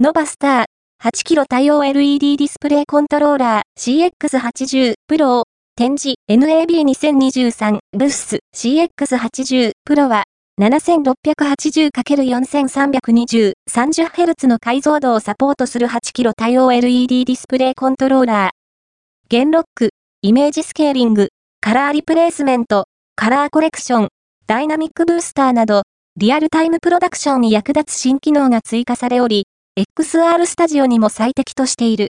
ノバスター 8kg 対応 LED ディスプレイコントローラー CX80 Pro を展示 NAB2023 ブース CX80 Pro は 7680×4320 30Hz の解像度をサポートする 8kg 対応 LED ディスプレイコントローラー。ゲンロック、イメージスケーリング、カラーリプレイスメント、カラーコレクション、ダイナミックブースターなど、リアルタイムプロダクションに役立つ新機能が追加されおり、XR スタジオにも最適としている。